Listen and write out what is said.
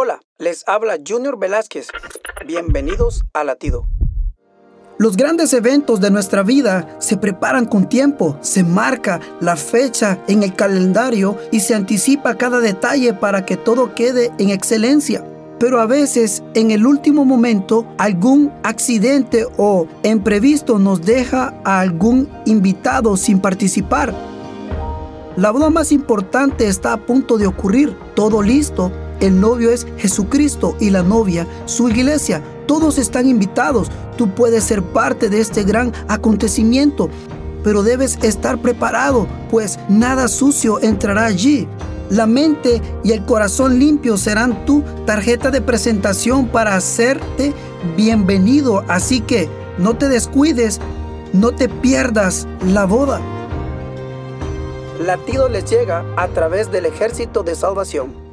Hola, les habla Junior Velázquez. Bienvenidos a Latido. Los grandes eventos de nuestra vida se preparan con tiempo, se marca la fecha en el calendario y se anticipa cada detalle para que todo quede en excelencia. Pero a veces en el último momento algún accidente o imprevisto nos deja a algún invitado sin participar. La boda más importante está a punto de ocurrir, todo listo. El novio es Jesucristo y la novia su iglesia. Todos están invitados. Tú puedes ser parte de este gran acontecimiento, pero debes estar preparado, pues nada sucio entrará allí. La mente y el corazón limpios serán tu tarjeta de presentación para hacerte bienvenido. Así que no te descuides, no te pierdas la boda. Latido les llega a través del ejército de salvación.